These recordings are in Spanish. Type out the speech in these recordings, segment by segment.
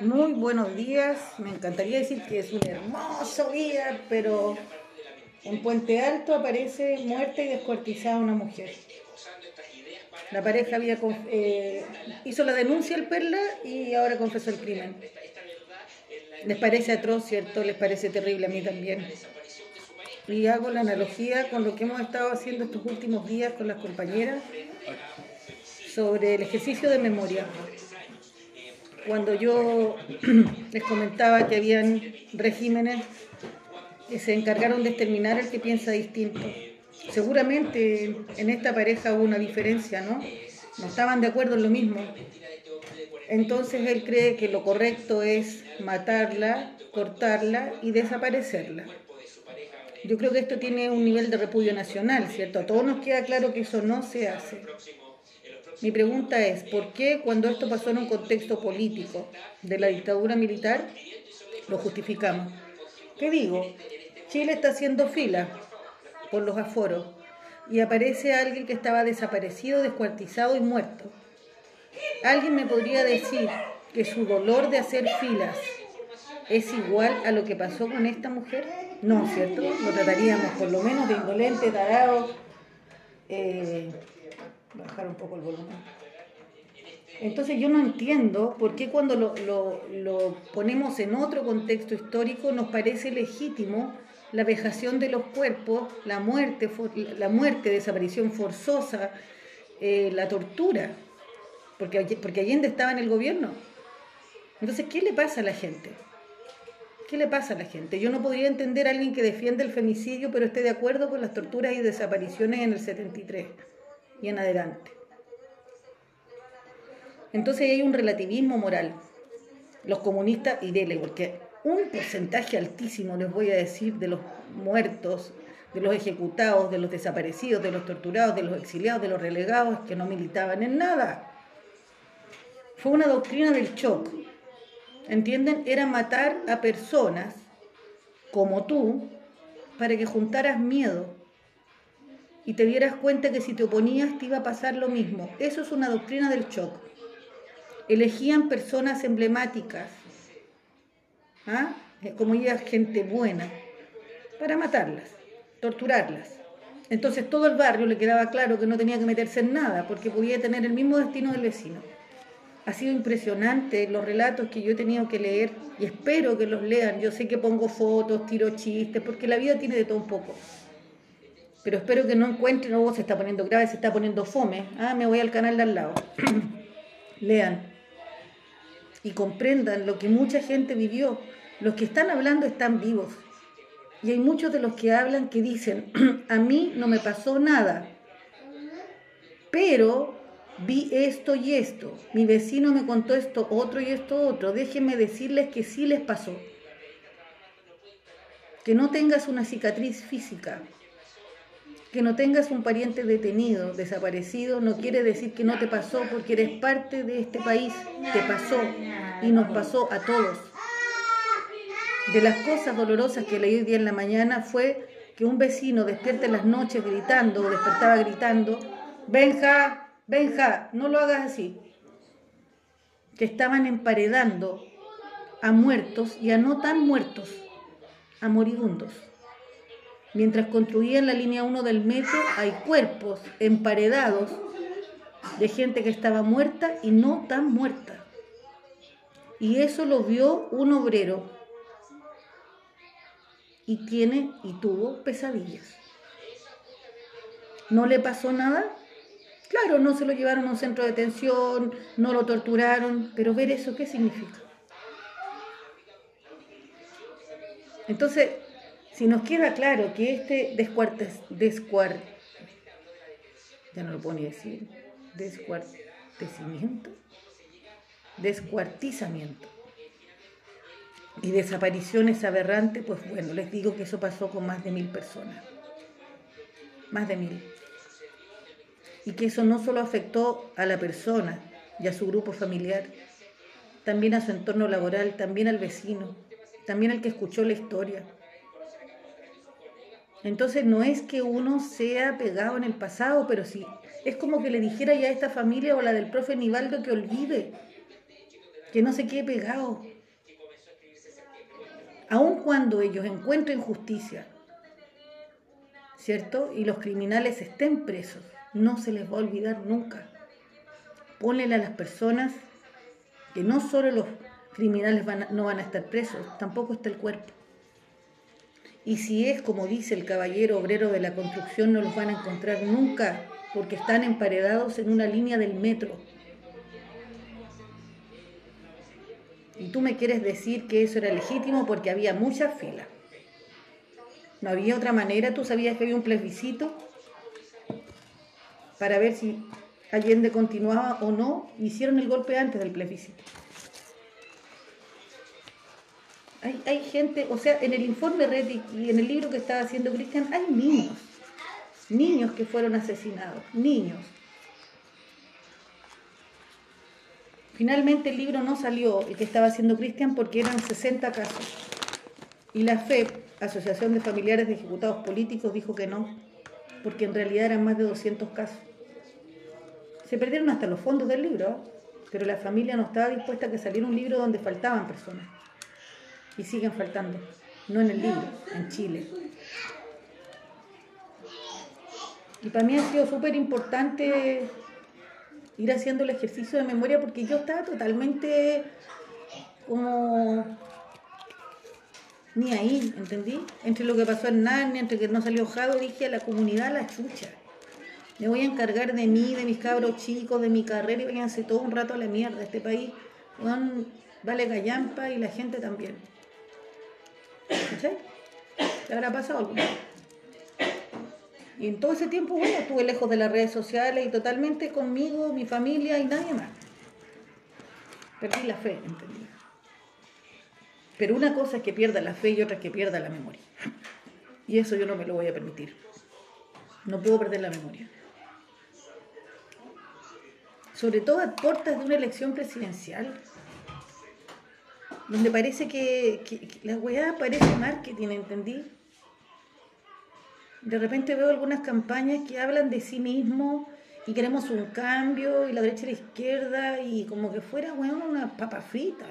Muy buenos días. Me encantaría decir que es un hermoso día, pero en Puente Alto aparece muerta y descuartizada una mujer. La pareja había eh, hizo la denuncia al Perla y ahora confesó el crimen. Les parece atroz, ¿cierto? Les parece terrible a mí también. Y hago la analogía con lo que hemos estado haciendo estos últimos días con las compañeras sobre el ejercicio de memoria cuando yo les comentaba que habían regímenes que se encargaron de exterminar al que piensa distinto. Seguramente en esta pareja hubo una diferencia, ¿no? No estaban de acuerdo en lo mismo. Entonces él cree que lo correcto es matarla, cortarla y desaparecerla. Yo creo que esto tiene un nivel de repudio nacional, ¿cierto? A todos nos queda claro que eso no se hace. Mi pregunta es, ¿por qué cuando esto pasó en un contexto político de la dictadura militar lo justificamos? ¿Qué digo? Chile está haciendo fila por los aforos y aparece alguien que estaba desaparecido, descuartizado y muerto. ¿Alguien me podría decir que su dolor de hacer filas es igual a lo que pasó con esta mujer? No, ¿cierto? Lo trataríamos por lo menos de indolente, tarado, eh, bajar un poco el volumen. Entonces yo no entiendo por qué cuando lo, ponemos en otro contexto histórico nos parece legítimo la vejación de los cuerpos, la muerte, la muerte, desaparición forzosa, eh, la tortura, porque, porque Allende estaba en el gobierno. Entonces, ¿qué le pasa a la gente? ¿Qué le pasa a la gente? Yo no podría entender a alguien que defiende el femicidio, pero esté de acuerdo con las torturas y desapariciones en el 73 y en adelante. Entonces hay un relativismo moral. Los comunistas, y dele, porque un porcentaje altísimo, les voy a decir, de los muertos, de los ejecutados, de los desaparecidos, de los torturados, de los exiliados, de los relegados, que no militaban en nada. Fue una doctrina del shock. ¿Entienden? Era matar a personas como tú para que juntaras miedo, y te dieras cuenta que si te oponías te iba a pasar lo mismo. Eso es una doctrina del shock. Elegían personas emblemáticas, ¿ah? como ella, gente buena, para matarlas, torturarlas. Entonces todo el barrio le quedaba claro que no tenía que meterse en nada porque podía tener el mismo destino del vecino. Ha sido impresionante los relatos que yo he tenido que leer y espero que los lean. Yo sé que pongo fotos, tiro chistes, porque la vida tiene de todo un poco pero espero que no encuentren, oh, se está poniendo grave, se está poniendo fome. Ah, me voy al canal de al lado. Lean y comprendan lo que mucha gente vivió. Los que están hablando están vivos. Y hay muchos de los que hablan que dicen, a mí no me pasó nada, pero vi esto y esto. Mi vecino me contó esto, otro y esto otro. Déjenme decirles que sí les pasó. Que no tengas una cicatriz física, que no tengas un pariente detenido, desaparecido, no quiere decir que no te pasó porque eres parte de este país. Te pasó y nos pasó a todos. De las cosas dolorosas que leí hoy día en la mañana fue que un vecino despierte en las noches gritando, o despertaba gritando, Benja, Benja, no lo hagas así. Que estaban emparedando a muertos y a no tan muertos, a moribundos. Mientras construían la línea 1 del metro, hay cuerpos emparedados de gente que estaba muerta y no tan muerta. Y eso lo vio un obrero. Y tiene y tuvo pesadillas. ¿No le pasó nada? Claro, no se lo llevaron a un centro de detención, no lo torturaron, pero ver eso, ¿qué significa? Entonces, si nos queda claro que este descuartes, descuart, ya no lo puedo decir, descuartecimiento, descuartizamiento y desapariciones aberrantes, pues bueno, les digo que eso pasó con más de mil personas, más de mil. Y que eso no solo afectó a la persona y a su grupo familiar, también a su entorno laboral, también al vecino, también al que escuchó la historia entonces no es que uno sea pegado en el pasado, pero sí, es como que le dijera ya a esta familia o la del profe Nivaldo que olvide, que no se quede pegado. Aun cuando ellos encuentren justicia, ¿cierto? Y los criminales estén presos, no se les va a olvidar nunca. Pónele a las personas que no solo los criminales no van a estar presos, tampoco está el cuerpo. Y si es como dice el caballero obrero de la construcción, no los van a encontrar nunca, porque están emparedados en una línea del metro. Y tú me quieres decir que eso era legítimo porque había muchas filas. No había otra manera, tú sabías que había un plebiscito para ver si Allende continuaba o no. Hicieron el golpe antes del plebiscito. Hay, hay gente, o sea, en el informe Red y en el libro que estaba haciendo Cristian, hay niños, niños que fueron asesinados, niños. Finalmente el libro no salió, el que estaba haciendo Cristian, porque eran 60 casos. Y la FEP, Asociación de Familiares de Ejecutados Políticos, dijo que no, porque en realidad eran más de 200 casos. Se perdieron hasta los fondos del libro, pero la familia no estaba dispuesta a que saliera un libro donde faltaban personas. Y siguen faltando, no en el libro, en Chile. Y para mí ha sido súper importante ir haciendo el ejercicio de memoria porque yo estaba totalmente como ni ahí, ¿entendí? Entre lo que pasó en Narnia, entre que no salió Jado, dije a la comunidad la chucha. Me voy a encargar de mí, de mis cabros chicos, de mi carrera y váyanse todo un rato a la mierda. Este país vale gallampa y la gente también. ¿Qué habrá pasado alguna y en todo ese tiempo, bueno, estuve lejos de las redes sociales y totalmente conmigo, mi familia y nadie más. Perdí la fe, entendí. Pero una cosa es que pierda la fe y otra es que pierda la memoria. Y eso yo no me lo voy a permitir. No puedo perder la memoria. Sobre todo a puertas de una elección presidencial, donde parece que, la weá parece marketing, ¿entendí? De repente veo algunas campañas que hablan de sí mismo y queremos un cambio y la derecha y la izquierda y como que fuera, bueno, una papa frita.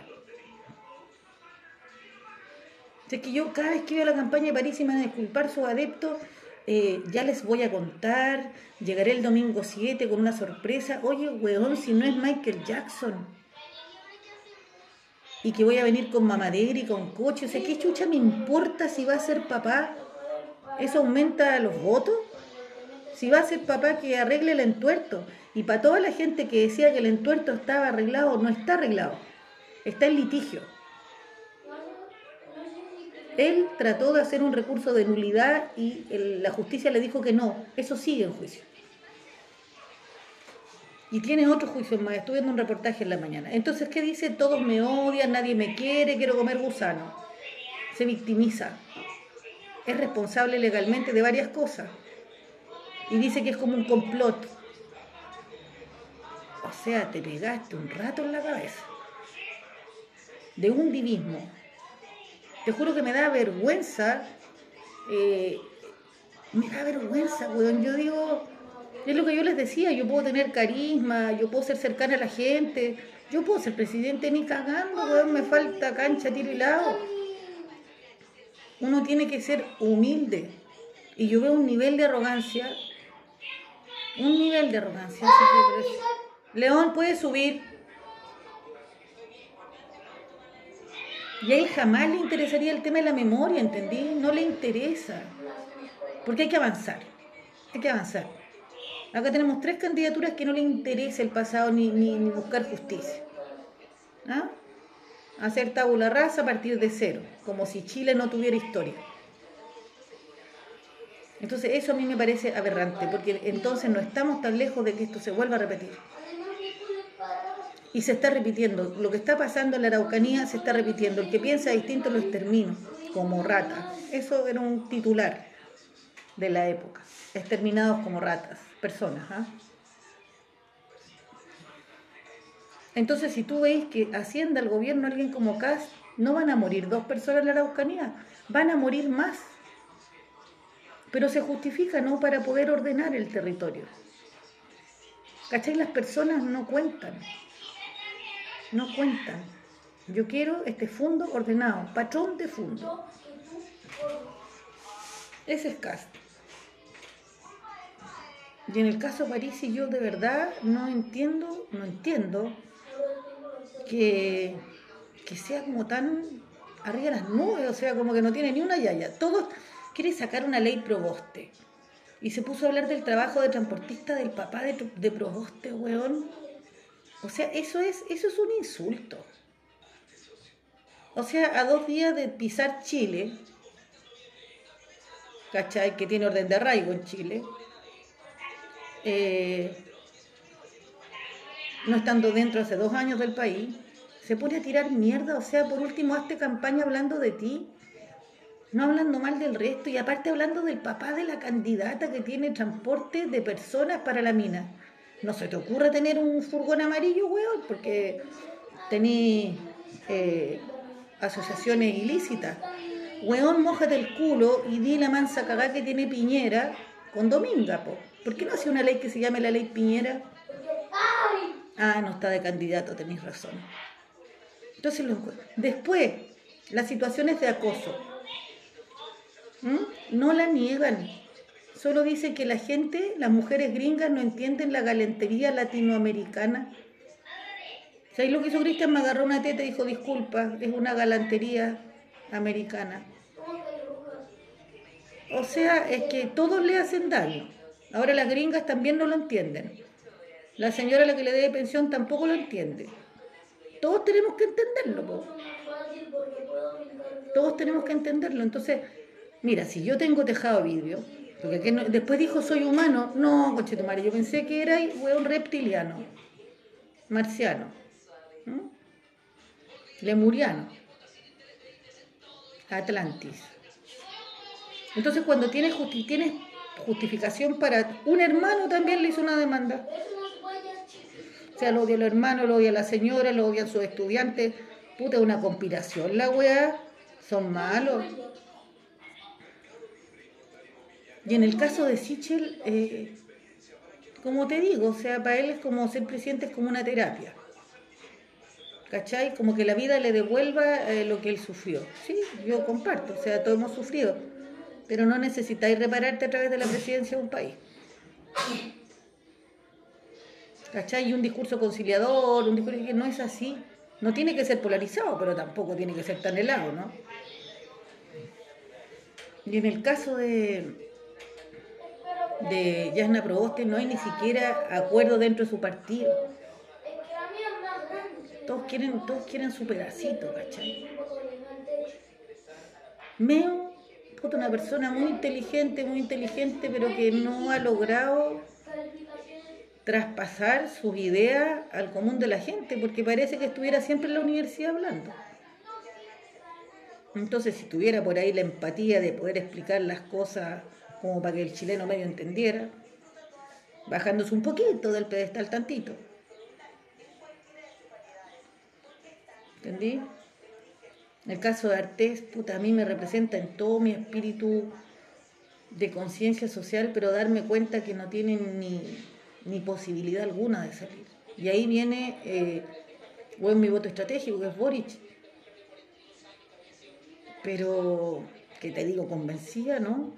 Es que yo cada vez que veo la campaña de París y me van a disculpar sus adeptos, eh, ya les voy a contar, llegaré el domingo 7 con una sorpresa. Oye, weón, si no es Michael Jackson. Y que voy a venir con mamadera y con coche. O sea, ¿qué chucha me importa si va a ser papá? ¿Eso aumenta los votos? Si va a ser papá que arregle el entuerto. Y para toda la gente que decía que el entuerto estaba arreglado, no está arreglado. Está en litigio. Él trató de hacer un recurso de nulidad y la justicia le dijo que no. Eso sigue en juicio. Y tiene otro juicio más. Estuve viendo un reportaje en la mañana. Entonces, ¿qué dice? Todos me odian, nadie me quiere, quiero comer gusano. Se victimiza es responsable legalmente de varias cosas. Y dice que es como un complot. O sea, te pegaste un rato en la cabeza. De un divismo. Te juro que me da vergüenza. Eh, me da vergüenza, weón. Yo digo, es lo que yo les decía, yo puedo tener carisma, yo puedo ser cercana a la gente, yo puedo ser presidente ni cagando, me falta cancha, tiro y lado uno tiene que ser humilde. Y yo veo un nivel de arrogancia, un nivel de arrogancia. León puede subir. Y a él jamás le interesaría el tema de la memoria, ¿entendí? No le interesa. Porque hay que avanzar. Hay que avanzar. Acá tenemos tres candidaturas que no le interesa el pasado ni, buscar justicia. ¿Ah? hacer tabula rasa a partir de cero, como si Chile no tuviera historia. Entonces eso a mí me parece aberrante, porque entonces no estamos tan lejos de que esto se vuelva a repetir. Y se está repitiendo, lo que está pasando en la Araucanía se está repitiendo, el que piensa distinto lo extermino, como rata. Eso era un titular de la época, exterminados como ratas, personas. ¿ah? Entonces, si tú veis que Hacienda, el gobierno, alguien como CAS, no van a morir dos personas en la Araucanía, van a morir más. Pero se justifica, ¿no? Para poder ordenar el territorio. ¿Cachai? Las personas no cuentan. no cuentan. Yo quiero este fondo ordenado, patrón de fondo. Ese es Cast. Y en el caso París, yo de verdad no entiendo, no entiendo que, que sea como tan arriba de las nubes, o sea, como que no tiene ni una yaya. Todo quiere sacar una ley proboste. Y se puso a hablar del trabajo de transportista del papá de, de proboste, weón. O sea, eso es, eso es un insulto. O sea, a dos días de pisar Chile, ¿cachai? Que tiene orden de arraigo en Chile, eh, no estando dentro hace dos años del país, se pone a tirar mierda, o sea, por último, hazte campaña hablando de ti, no hablando mal del resto, y aparte hablando del papá de la candidata que tiene transporte de personas para la mina. No se te ocurre tener un furgón amarillo, weón, porque tenés eh, asociaciones ilícitas. Weón, mojate el culo y di la mansa cagá que tiene Piñera con Dominga, po. ¿Por qué no hace una ley que se llame la ley Piñera? Ah, no está de candidato, tenéis razón. Entonces, después, las situaciones de acoso. No la niegan. Solo dice que la gente, las mujeres gringas, no entienden la galantería latinoamericana ¿Sabes lo que hizo Cristian? Me agarró una teta y dijo, disculpa, es una galantería americana. O sea, es que todos le hacen daño. Ahora las gringas también no lo entienden. La señora a la que le dé pensión tampoco lo entiende. Todos tenemos que entenderlo. Todos tenemos que entenderlo. Entonces, mira, si yo tengo tejado vidrio, porque después dijo soy humano, no, coche tu madre, yo pensé que era un reptiliano, marciano. Lemuriano, Atlantis. Entonces cuando tienes, justificación para... Un hermano también le hizo una demanda. O sea, lo odia el hermano, lo odia la señora, lo odian sus estudiantes. Puta, una conspiración la weá. Son malos. Y en el caso de Sichel, eh, como te digo, o sea, para él es como ser presidente, es como una terapia. ¿cachai? Como que la vida le devuelva eh, lo que él sufrió. Sí, yo comparto, o sea, todos hemos sufrido, pero no necesitáis repararte a través de la presidencia de un país. ¿Cachai? Un discurso conciliador, un discurso que no es así. No tiene que ser polarizado, pero tampoco tiene que ser tan helado, ¿no? Y en el caso de, de Yasna Proboste no hay ni siquiera acuerdo dentro de su partido. Todos quieren, todos quieren su pedacito, ¿cachai? Meo, una persona muy inteligente, muy inteligente, pero que no ha logrado traspasar sus ideas al común de la gente, porque parece que estuviera siempre en la universidad hablando. Entonces, si tuviera por ahí la empatía de poder explicar las cosas como para que el chileno medio entendiera, bajándose un poquito del pedestal tantito. ¿Entendí? El caso de Artés, puta, a mí me representa en todo mi espíritu de conciencia social, pero darme cuenta que no tienen ni, posibilidad alguna de salir. Y ahí viene, eh, bueno, mi voto estratégico, que es Boric. Pero, que te digo, convencida, ¿no?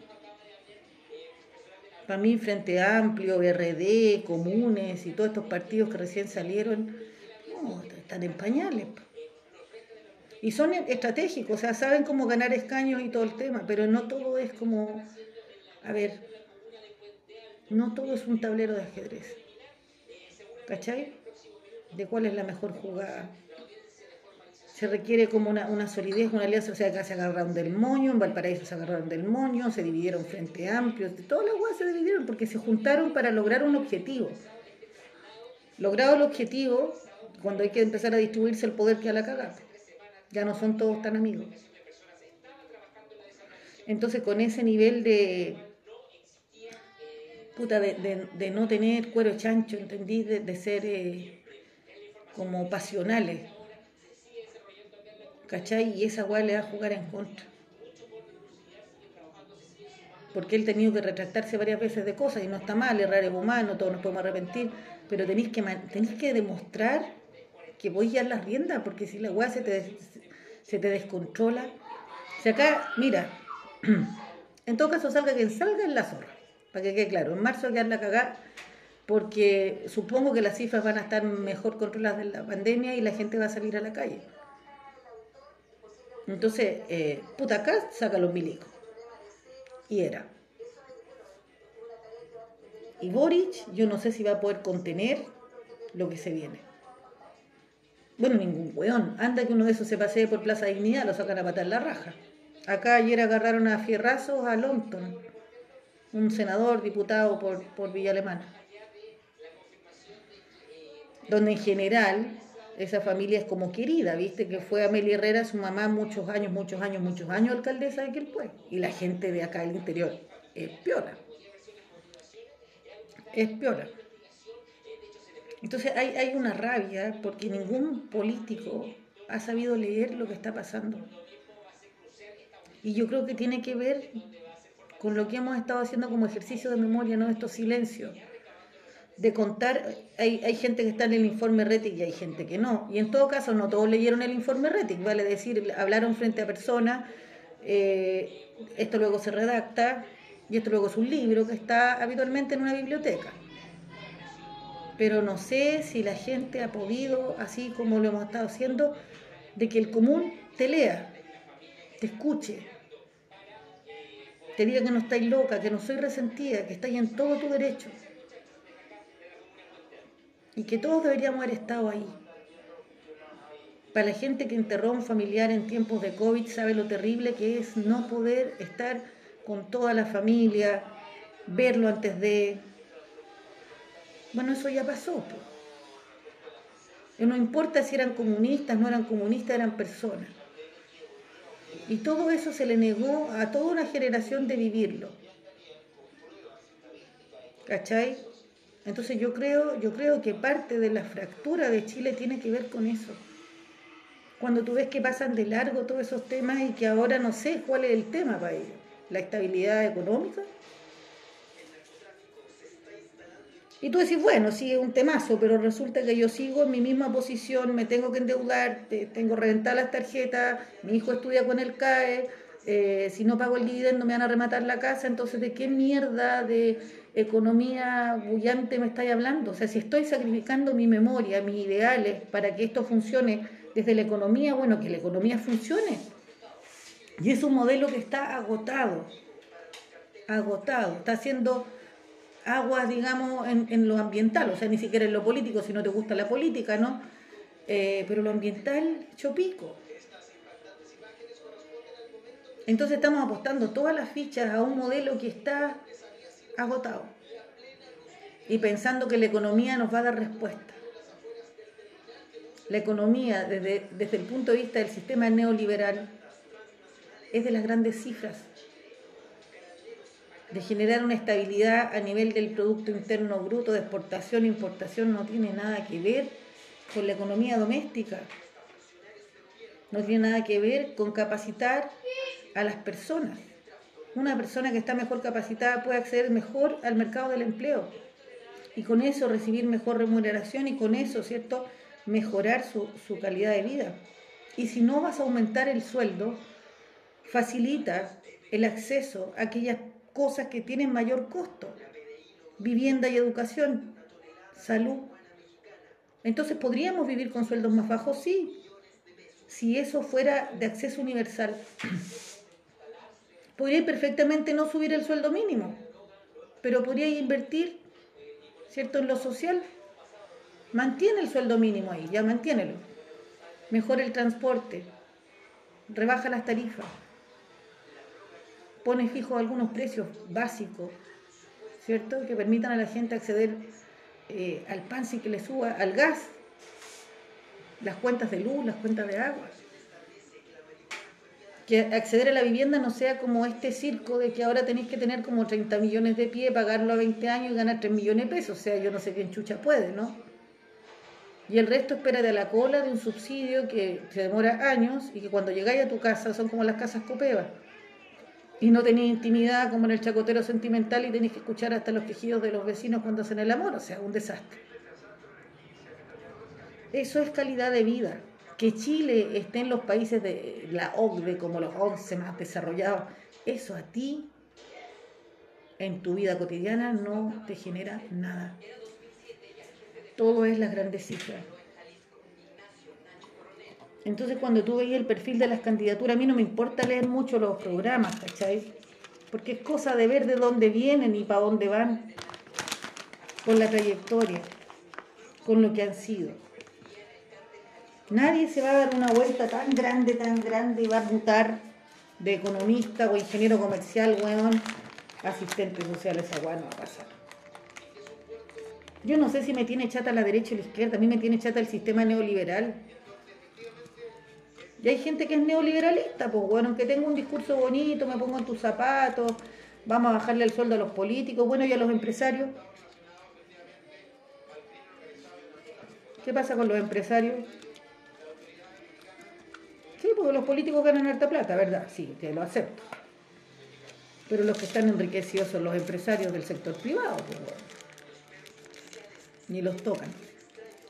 Para mí, Frente Amplio, BRD, Comunes y todos estos partidos que recién salieron, no, están en pañales. Y son estratégicos, o sea, saben cómo ganar escaños y todo el tema, pero no todo es como, a ver, no todo es un tablero de ajedrez. ¿Cachai? De cuál es la mejor jugada. Se requiere como una, solidez, una alianza, o sea, acá se agarraron del moño, en Valparaíso se agarraron del moño, se dividieron frente amplio, todas las cosas se dividieron porque se juntaron para lograr un objetivo. Logrado el objetivo, cuando hay que empezar a distribuirse el poder que a la cagada ya no son todos tan amigos. Entonces con ese nivel de, puta, de, no tener cuero chancho, ¿entendí? De, ser eh, como pasionales. ¿Cachai? Y esa guay le va a jugar en contra. Porque él ha tenido que retractarse varias veces de cosas y no está mal, errar es humano, todos nos podemos arrepentir, pero tenéis que, tenéis que demostrar que voy a las riendas, porque si la weá se te, se te descontrola. Si acá, mira, en todo caso salga quien salga en la zorra, para que quede claro, en marzo quedar la cagada, porque supongo que las cifras van a estar mejor controladas de la pandemia y la gente va a salir a la calle. Entonces, eh, puta, acá saca los milicos. Y era. Y Boric, yo no sé si va a poder contener lo que se viene. Bueno, ningún weón. Anda que uno de esos se pasee por Plaza Dignidad, lo sacan a matar la raja. Acá ayer agarraron a fierrazos a Longton, un senador diputado por, por Villa Alemana. Donde en general esa familia es como querida, viste que fue Amelia Herrera, su mamá, muchos años, muchos años, muchos años alcaldesa de aquel pueblo. Y la gente de acá del interior es piola. Es piola. Entonces hay, una rabia porque ningún político ha sabido leer lo que está pasando. Y yo creo que tiene que ver con lo que hemos estado haciendo como ejercicio de memoria, ¿no? Estos silencios. De contar, hay, hay gente que está en el informe RETIC y hay gente que no. Y en todo caso, no todos leyeron el informe RETIC, vale decir, hablaron frente a personas, eh, esto luego se redacta y esto luego es un libro que está habitualmente en una biblioteca pero no sé si la gente ha podido, así como lo hemos estado haciendo, de que el común te lea, te escuche, te diga que no estáis loca, que no soy resentida, que estáis en todo tu derecho. Y que todos deberíamos haber estado ahí. Para la gente que enterró a un familiar en tiempos de COVID sabe lo terrible que es no poder estar con toda la familia, verlo antes de, bueno, eso ya pasó. No importa si eran comunistas, no eran comunistas, eran personas. Y todo eso se le negó a toda una generación de vivirlo. ¿Cachai? Entonces yo creo, yo creo que parte de la fractura de Chile tiene que ver con eso. Cuando tú ves que pasan de largo todos esos temas y que ahora no sé cuál es el tema para ellos. La estabilidad económica, Y tú decís, bueno, sí, es un temazo, pero resulta que yo sigo en mi misma posición, me tengo que endeudar, tengo reventar las tarjetas, mi hijo estudia con el CAE, eh, si no pago el dividendo me van a rematar la casa, entonces ¿de qué mierda de economía bullante me estáis hablando? O sea, si estoy sacrificando mi memoria, mis ideales para que esto funcione desde la economía, bueno, que la economía funcione. Y es un modelo que está agotado, agotado, está siendo aguas, digamos, en, lo ambiental, o sea, ni siquiera en lo político, si no te gusta la política, ¿no? Eh, pero lo ambiental, chopico. Entonces estamos apostando todas las fichas a un modelo que está agotado y pensando que la economía nos va a dar respuesta. La economía, desde, desde el punto de vista del sistema neoliberal, es de las grandes cifras de generar una estabilidad a nivel del Producto Interno Bruto de exportación e importación no tiene nada que ver con la economía doméstica, no tiene nada que ver con capacitar a las personas. Una persona que está mejor capacitada puede acceder mejor al mercado del empleo y con eso recibir mejor remuneración y con eso, ¿cierto?, mejorar su, su calidad de vida. Y si no vas a aumentar el sueldo, facilita el acceso a aquellas cosas que tienen mayor costo. Vivienda y educación, salud. Entonces, ¿podríamos vivir con sueldos más bajos? Sí, si eso fuera de acceso universal. Podría perfectamente no subir el sueldo mínimo, pero podría invertir, ¿cierto?, en lo social. Mantiene el sueldo mínimo ahí, ya mantiénelo. Mejora el transporte, rebaja las tarifas pone fijo algunos precios básicos, ¿cierto? Que permitan a la gente acceder eh, al pan sin que le suba, al gas, las cuentas de luz, las cuentas de agua. Que acceder a la vivienda no sea como este circo de que ahora tenéis que tener como 30 millones de pie, pagarlo a 20 años y ganar 3 millones de pesos. O sea, yo no sé quién chucha puede, ¿no? Y el resto espera de la cola de un subsidio que se demora años y que cuando llegáis a tu casa son como las casas copevas y no tenéis intimidad como en el chacotero sentimental y tenéis que escuchar hasta los quejidos de los vecinos cuando hacen el amor, o sea, un desastre. Eso es calidad de vida. Que Chile esté en los países de la OCDE como los 11 más desarrollados, eso a ti en tu vida cotidiana no te genera nada. Todo es las grandes cifras. Entonces cuando tú veis el perfil de las candidaturas, a mí no me importa leer mucho los programas, ¿cachai? Porque es cosa de ver de dónde vienen y para dónde van, con la trayectoria, con lo que han sido. Nadie se va a dar una vuelta tan grande, tan grande y va a mutar de economista o ingeniero comercial, weón, asistente social, esa weón no va a pasar. Yo no sé si me tiene chata la derecha o la izquierda, a mí me tiene chata el sistema neoliberal. Y hay gente que es neoliberalista, pues bueno, aunque tenga un discurso bonito, me pongo en tus zapatos, vamos a bajarle el sueldo a los políticos, bueno, y a los empresarios. ¿Qué pasa con los empresarios? Sí, porque los políticos ganan harta plata, ¿verdad? Sí, te lo acepto. Pero los que están enriquecidos son los empresarios del sector privado, pues, Ni los tocan,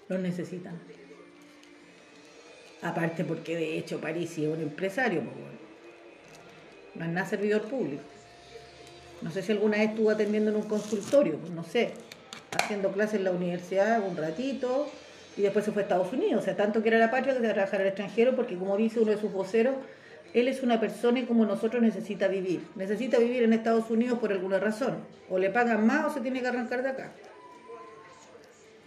los necesitan. Aparte porque de hecho París es un empresario, pues, no es nada servidor público. No sé si alguna vez estuvo atendiendo en un consultorio, pues no sé, haciendo clases en la universidad un ratito y después se fue a Estados Unidos. O sea, tanto que era la patria que se va a trabajar al extranjero porque como dice uno de sus voceros, él es una persona y como nosotros necesita vivir. Necesita vivir en Estados Unidos por alguna razón. O le pagan más o se tiene que arrancar de acá.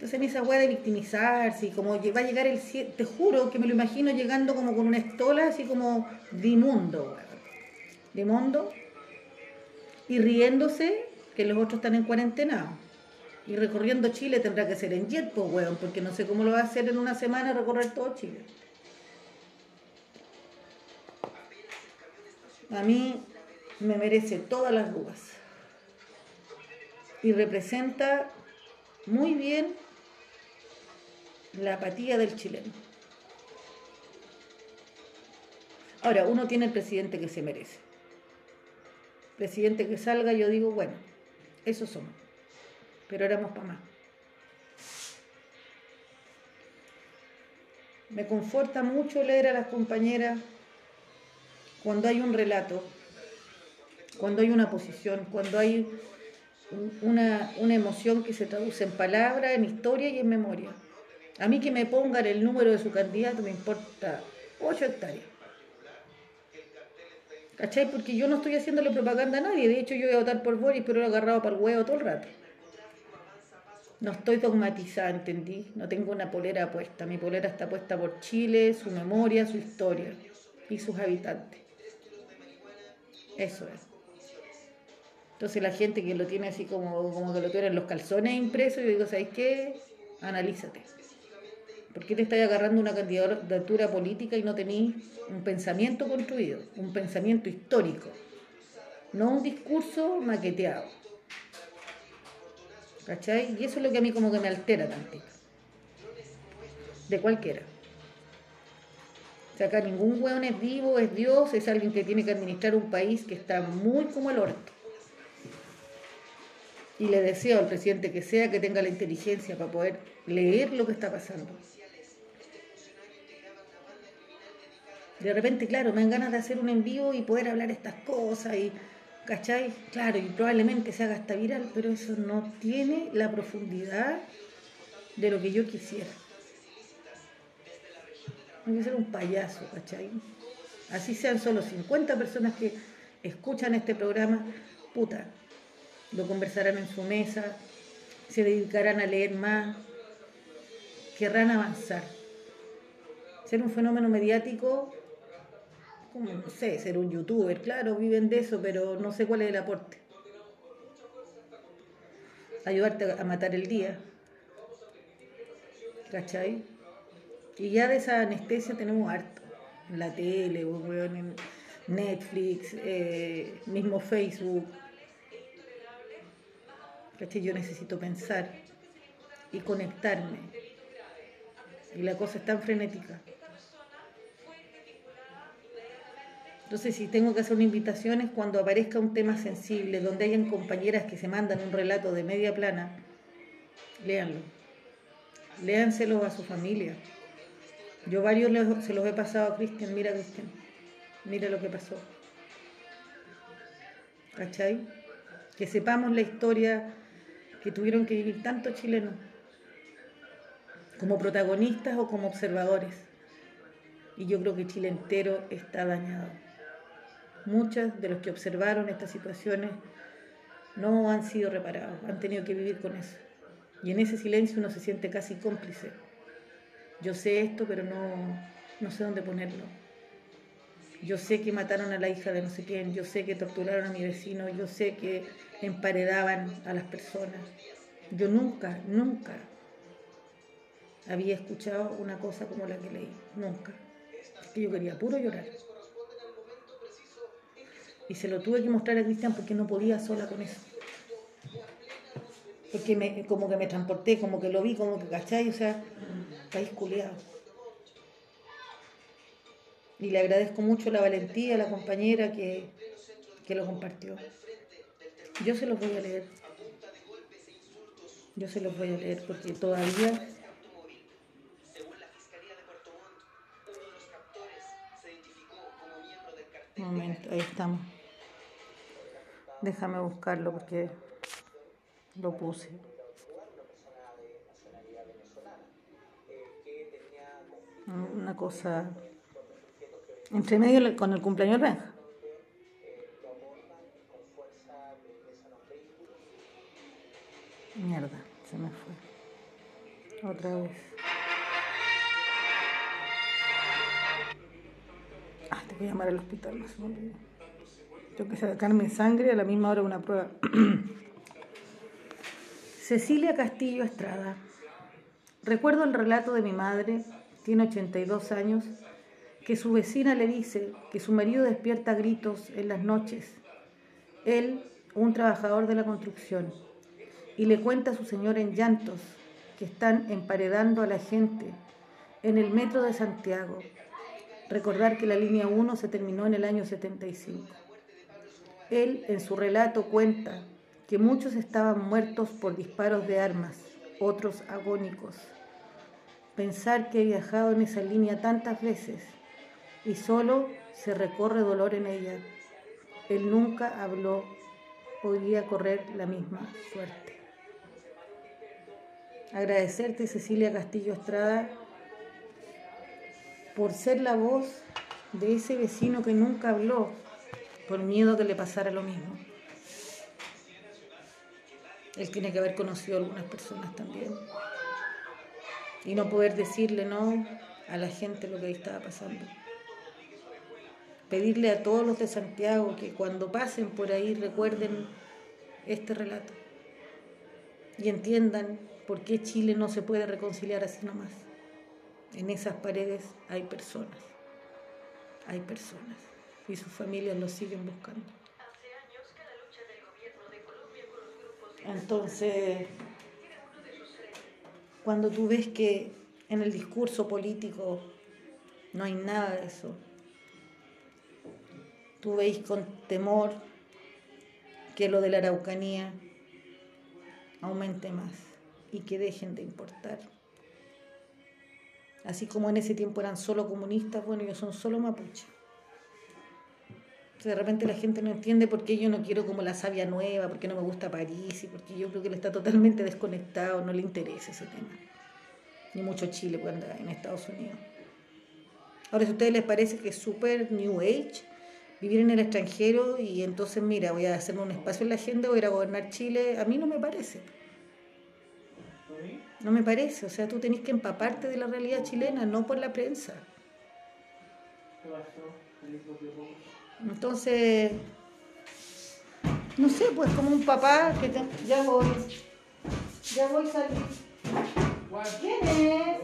Entonces en esa hueá de victimizarse y como va a llegar el te juro que me lo imagino llegando como con una estola así como de mundo, de mundo, y riéndose que los otros están en cuarentena. Y recorriendo Chile tendrá que ser en jet, pues, weón, porque no sé cómo lo va a hacer en una semana recorrer todo Chile. A mí me merece todas las dudas. Y representa muy bien la apatía del chileno. Ahora, uno tiene el presidente que se merece. Presidente que salga, yo digo, bueno, esos somos. Pero éramos para más. Me conforta mucho leer a las compañeras cuando hay un relato, cuando hay una posición, cuando hay una, una emoción que se traduce en palabras, en historia y en memoria. A mí que me pongan el número de su candidato me importa 8 hectáreas. ¿Cachai? Porque yo no estoy haciéndole propaganda a nadie. De hecho, yo voy a votar por Boris, pero lo he agarrado para el huevo todo el rato. No estoy dogmatizada, ¿entendí? No tengo una polera puesta. Mi polera está puesta por Chile, su memoria, su historia y sus habitantes. Eso es. Entonces la gente que lo tiene así como, como que lo tienen los calzones impresos, yo digo, ¿sabes qué? Analízate. ¿Por qué te estás agarrando una candidatura política y no tenés un pensamiento construido, un pensamiento histórico? No un discurso maqueteado. ¿Cachai? Y eso es lo que a mí como que me altera tantito. De cualquiera. O sea, acá ningún hueón es vivo, es Dios, es alguien que tiene que administrar un país que está muy como el orto. Y le deseo al presidente que sea que tenga la inteligencia para poder leer lo que está pasando. De repente, claro, me dan ganas de hacer un envío y poder hablar estas cosas y, ¿cachai? Claro, y probablemente se haga hasta viral, pero eso no tiene la profundidad de lo que yo quisiera. Hay que ser un payaso, ¿cachai? Así sean solo 50 personas que escuchan este programa, puta, lo conversarán en su mesa, se dedicarán a leer más, querrán avanzar. Ser un fenómeno mediático como, no sé, ser un youtuber, claro, viven de eso, pero no sé cuál es el aporte. Ayudarte a matar el día. ¿Cachai? Y ya de esa anestesia tenemos harto. En la tele, en Netflix, eh, mismo Facebook. ¿Cachai? Yo necesito pensar y conectarme. Y la cosa es tan frenética. Entonces, si tengo que hacer una invitación es cuando aparezca un tema sensible, donde hayan compañeras que se mandan un relato de media plana, léanlo. léanselos a su familia. Yo varios se los he pasado a Cristian, mira Cristian, mira lo que pasó. ¿Cachai? Que sepamos la historia que tuvieron que vivir tantos chilenos, como protagonistas o como observadores. Y yo creo que Chile entero está dañado. Muchos de los que observaron estas situaciones no han sido reparados, han tenido que vivir con eso. Y en ese silencio uno se siente casi cómplice. Yo sé esto, pero no, no sé dónde ponerlo. Yo sé que mataron a la hija de no sé quién, yo sé que torturaron a mi vecino, yo sé que emparedaban a las personas. Yo nunca, nunca había escuchado una cosa como la que leí, nunca. Que yo quería puro llorar. Y se lo tuve que mostrar a Cristian porque no podía sola con eso. Porque me, como que me transporté, como que lo vi, como que, ¿cachai? O sea, país culeado. Y le agradezco mucho la valentía a la compañera que, que lo compartió. Yo se los voy a leer. Yo se los voy a leer porque todavía Momento, ahí estamos. Déjame buscarlo porque lo puse. Una cosa entre medio con el cumpleaños Benja. Mierda, se me fue. Otra vez. A llamar al hospital, no me Tengo que sacarme sangre a la misma hora una prueba. Cecilia Castillo Estrada. Recuerdo el relato de mi madre, tiene 82 años, que su vecina le dice que su marido despierta gritos en las noches. Él, un trabajador de la construcción, y le cuenta a su señor en llantos que están emparedando a la gente en el metro de Santiago. Recordar que la línea 1 se terminó en el año 75. Él en su relato cuenta que muchos estaban muertos por disparos de armas, otros agónicos. Pensar que he viajado en esa línea tantas veces y solo se recorre dolor en ella. Él nunca habló, podía correr la misma suerte. Agradecerte, Cecilia Castillo Estrada, por ser la voz de ese vecino que nunca habló, por miedo que le pasara lo mismo. Él tiene que haber conocido a algunas personas también. Y no poder decirle no a la gente lo que ahí estaba pasando pedirle a todos los de Santiago que cuando pasen por ahí recuerden este relato y entiendan por qué Chile no se puede reconciliar así nomás. En esas paredes hay personas, hay personas y sus familias lo siguen buscando. Entonces, cuando tú ves que en el discurso político no hay nada de eso, tú veis con temor que lo de la Araucanía aumente más y que dejen de importar. Así como en ese tiempo eran solo comunistas, bueno, ellos son solo mapuches. De repente la gente no entiende por qué yo no quiero como la sabia nueva, por qué no me gusta París, y porque yo creo que él está totalmente desconectado, no le interesa ese tema. Ni mucho Chile cuando en Estados Unidos. Ahora, si a ustedes les parece que es súper New Age, vivir en el extranjero y entonces, mira, voy a hacerme un espacio en la agenda, voy a ir a gobernar Chile, a mí no me parece. No me parece, o sea, tú tenés que empaparte de la realidad chilena, no por la prensa. Entonces, no sé, pues como un papá que ya voy, ya voy a salir. ¿Quién es?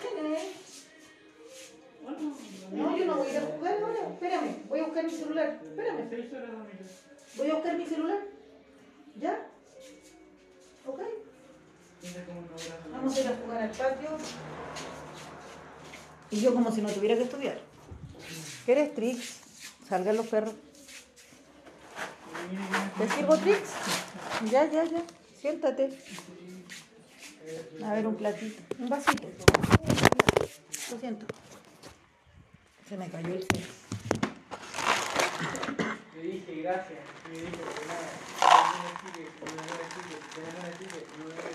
¿Quién es? No, yo no voy a ir a jugar ahora. Espérame, voy a buscar mi celular. Espérame. Voy a buscar mi celular. ¿Ya? ¿Ok? Vamos a ir a jugar al patio. Y yo como si no tuviera que estudiar. ¿Quieres Trix? Salgan los perros. ¿Te sirvo Trix? Ya, ya, ya. Siéntate. A ver, un platito. Un vasito. Lo siento. Se me cayó el cel. Le dije gracias. Le dije que nada.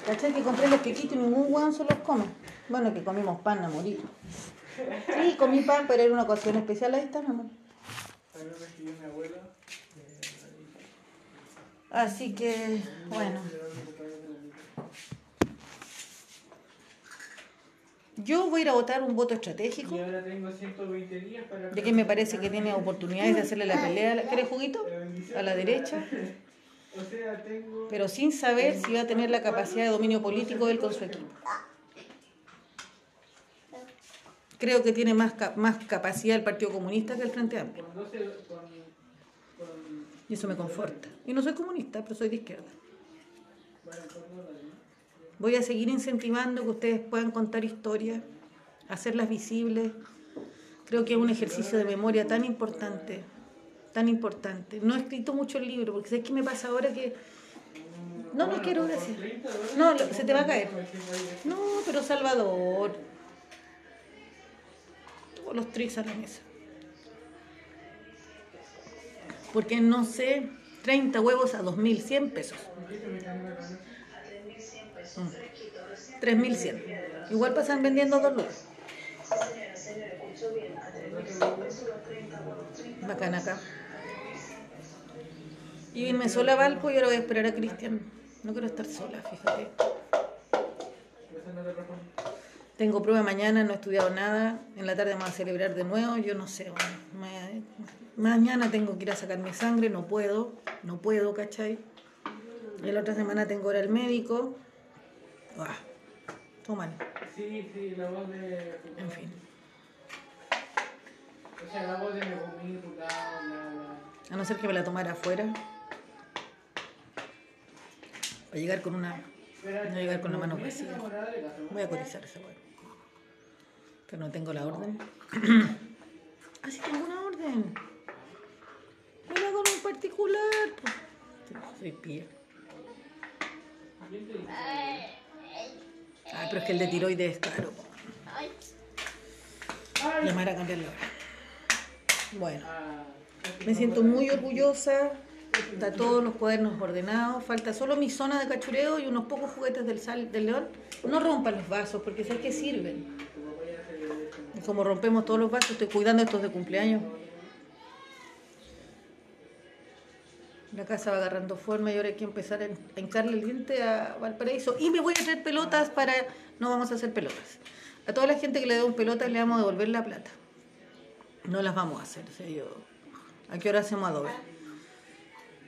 ¿Cachai? Que compré los quequitos y ningún hueón se los come. Bueno, que comimos pan a morir. Sí, comí pan, pero era una ocasión especial. Ahí está, mi amor. Así que, bueno. Yo voy a ir a votar un voto estratégico, Y ahora tengo 120 días para. ya que me parece que tiene oportunidades de hacerle la pelea. ¿Quieres juguito? A la derecha. Pero sin saber si va a tener la capacidad de dominio político él con su equipo. Creo que tiene más, más capacidad el Partido Comunista que el Frente Amplio. Con 12. Con. Con. Y eso me conforta. Y no soy comunista, pero soy de izquierda. Bueno, con dólares, ¿no? Voy a seguir incentivando que ustedes puedan contar historias, hacerlas visibles. Creo que es un ejercicio de memoria tan importante, tan importante. No he escrito mucho el libro, porque ¿sabes qué me pasa ahora que... No, no quiero, gracias. 30 dólares. No, se te va a caer. No, pero Salvador. Todos los tris a la mesa. Porque no sé, 30 huevos a 2.100 pesos. Mm. 3.100. Igual pasan vendiendo dos lucas. Bacán acá. Y irme sola Valpo y ahora voy a esperar a Cristian. No quiero estar sola, fíjate. Tengo prueba mañana, no he estudiado nada. En la tarde vamos a celebrar de nuevo. Yo no sé. mañana tengo que ir a sacar mi sangre, no puedo. No puedo, ¿cachai? Y la otra semana tengo hora al médico. Ah, todo mal. Sí, sí, la voz de. En fin. O sea, la voz de mi comí, la. A no ser que me la tomara afuera. Para llegar con una. No llegar con la mano vacía. Voy a cotizar esa weá. Pero no tengo la orden. ah, sí tengo una orden. Mira con un particular. Soy pía. Ah, pero es que el de tiroides es caro. Llamar a cambiar la hora. Bueno, me siento muy orgullosa. Está todos los cuadernos ordenados. Falta solo mi zona de cachureo y unos pocos juguetes del, sal, del león. No rompan los vasos porque sé que sirven. Y como rompemos todos los vasos, estoy cuidando estos de cumpleaños. La casa va agarrando forma y ahora hay que empezar a hincarle el diente a Valparaíso. Y me voy a traer pelotas para... No vamos a hacer pelotas. A toda la gente que le demos pelotas le vamos a devolver la plata. No las vamos a hacer. O sea, yo... ¿A qué hora hacemos adobe?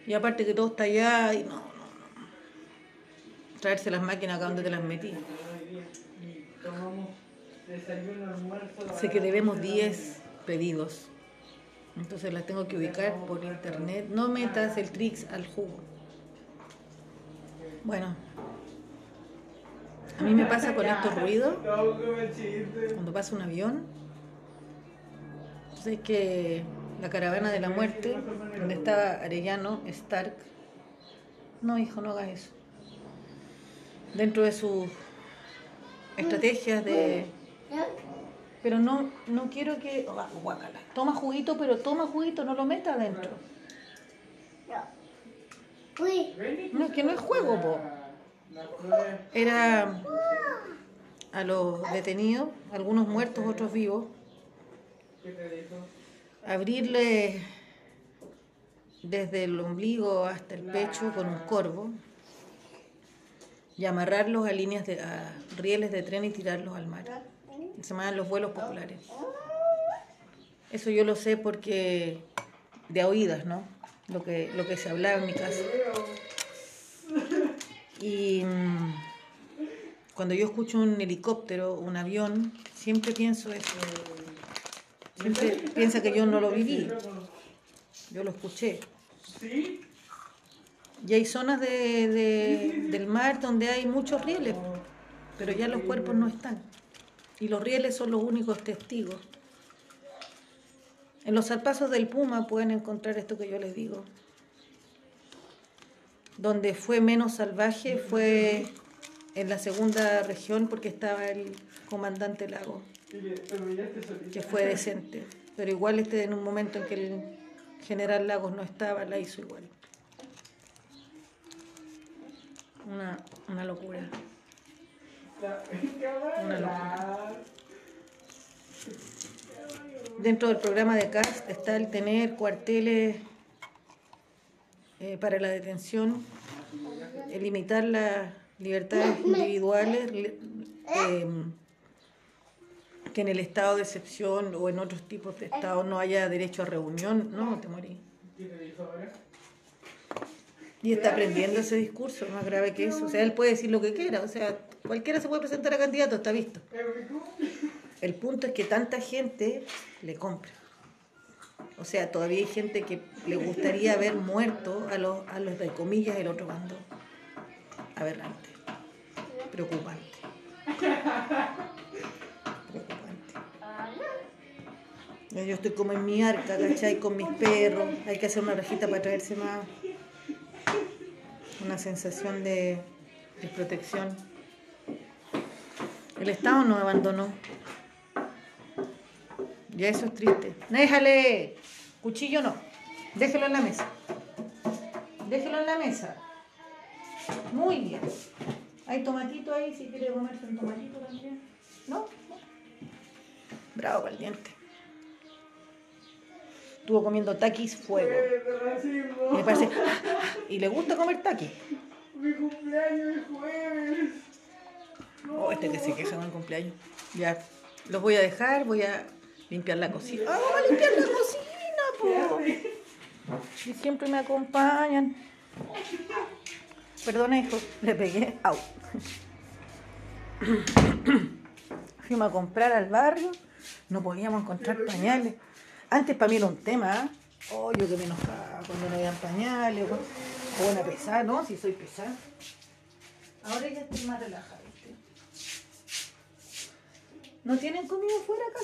Y aparte que todo está allá y no, no, no. Traerse las máquinas acá donde te las metí. Sé que debemos 10 pedidos. Entonces las tengo que ubicar por internet. No metas el tricks al jugo. Bueno. A mí me pasa con estos ruidos, cuando pasa un avión. Sé que la caravana de la muerte, donde estaba Arellano Stark. No, hijo, no hagas eso. Dentro de sus estrategias de pero no, no quiero que. ah, guácala. Toma juguito, pero toma juguito, no lo meta adentro. No, es que no es juego, po. Era a los detenidos, algunos muertos, otros vivos, abrirle desde el ombligo hasta el pecho con un corvo y amarrarlos a líneas de a rieles de tren y tirarlos al mar. Se llaman los vuelos populares. Eso yo lo sé porque de oídas, ¿no? Lo que, lo que se hablaba en mi casa. Y mm, cuando yo escucho un helicóptero, un avión, siempre pienso eso. Siempre piensa que yo no lo viví, yo lo escuché. Y hay zonas de, de- del mar donde hay muchos rieles, pero ya los cuerpos no están. Y los rieles son los únicos testigos. En los zarpazos del Puma pueden encontrar esto que yo les digo. Donde fue menos salvaje fue en la segunda región porque estaba el comandante Lago, que fue decente. Pero igual este en un momento en que el general Lagos no estaba, la hizo igual. Una, una locura. Dentro del programa de CAST está el tener cuarteles eh, para la detención, el limitar las libertades individuales, eh, que en el estado de excepción o en otros tipos de estado no haya derecho a reunión. No, te morí. ¿Qué te dijo ahora? Y está aprendiendo ese discurso, más grave que eso. O sea, él puede decir lo que quiera, o sea, cualquiera se puede presentar a candidato, está visto. El punto es que tanta gente le compra. O sea, todavía hay gente que le gustaría ver muerto a los, a los de comillas del otro bando. Aberrante. Preocupante. Preocupante. Yo estoy como en mi arca, ¿cachai? Con mis perros. Hay que hacer una rejita para traerse más. Una sensación de, de protección. El Estado nos abandonó. Ya eso es triste. Déjale. Cuchillo no. Déjelo en la mesa. Déjelo en la mesa. Muy bien. Hay tomatito ahí si quiere comerse un tomatito también. ¿No? Bravo para el diente. Estuvo comiendo taquis fuego. Y me parece. Y le gusta comer taquis. Mi cumpleaños es jueves. Oh, este que se queja con el cumpleaños. Ya. Los voy a dejar, voy a limpiar la cocina. ¡Ah, vamos a limpiar la cocina, po! Y siempre me acompañan. Perdona, hijo, le pegué. Au. Fuimos a comprar al barrio, no podíamos encontrar pañales. Antes para mí era un tema, ¿ah? Oh, yo que me enojaba cuando no habían pañales, o buena pesada, ¿no? Si soy pesada. Ahora ya estoy más relajada, ¿viste? ¿No tienen comida fuera acá?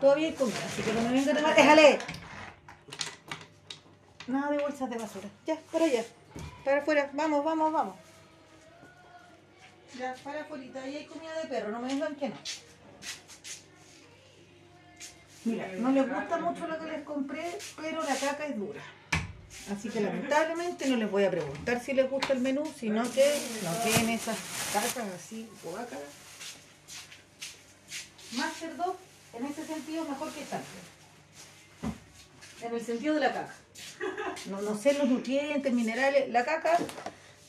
Todavía hay comida, así que no me vengan a mal. ¡Déjale! Nada de bolsas de basura. Ya, para allá. Para afuera. Vamos, vamos, vamos. Ya, para afuera. Ahí hay comida de perro. No me vengan que no. Mira, no les gusta mucho lo que les compré, pero la caca es dura. Así que lamentablemente no les voy a preguntar si les gusta el menú, sino que no queden esas cacas así, guácaras. Master 2, en ese sentido, mejor que Stamper. En el sentido de la caca. No, no sé los nutrientes, minerales. La caca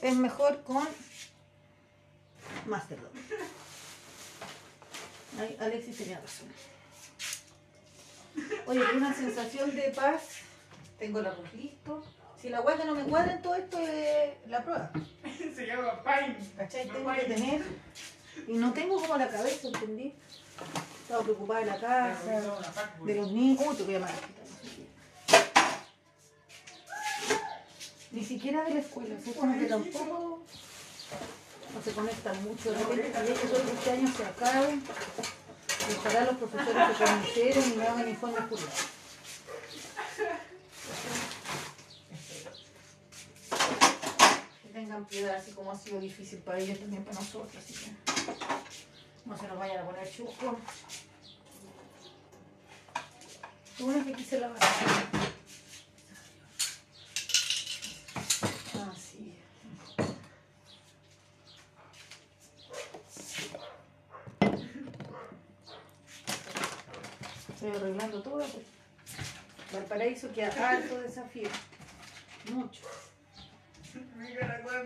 es mejor con Master 2. Ay, Alexis tenía razón. Oye, una sensación de paz. Tengo el arroz listo. Si la que no me cuadra en todo esto es la prueba. Se llama Pine. ¿Cachai? No Tengo que Pine. tener. Y no tengo como la cabeza, ¿entendí? Estaba preocupada de la casa, de los niños. Uy, te voy a llamar. Ni siquiera de la escuela, sea, como que tampoco no se conectan mucho. De repente, que que todo este año se acabe, y ojalá los profesores se conocieran y me hagan informes curriculares. Que tengan piedad, así como ha sido difícil para ellos, también para nosotros, así que no se nos vayan a poner chusco. Lo bueno es que quise lavar. Ah, sí. Estoy arreglando todo. Pues. Valparaíso queda alto desafío. Mucho.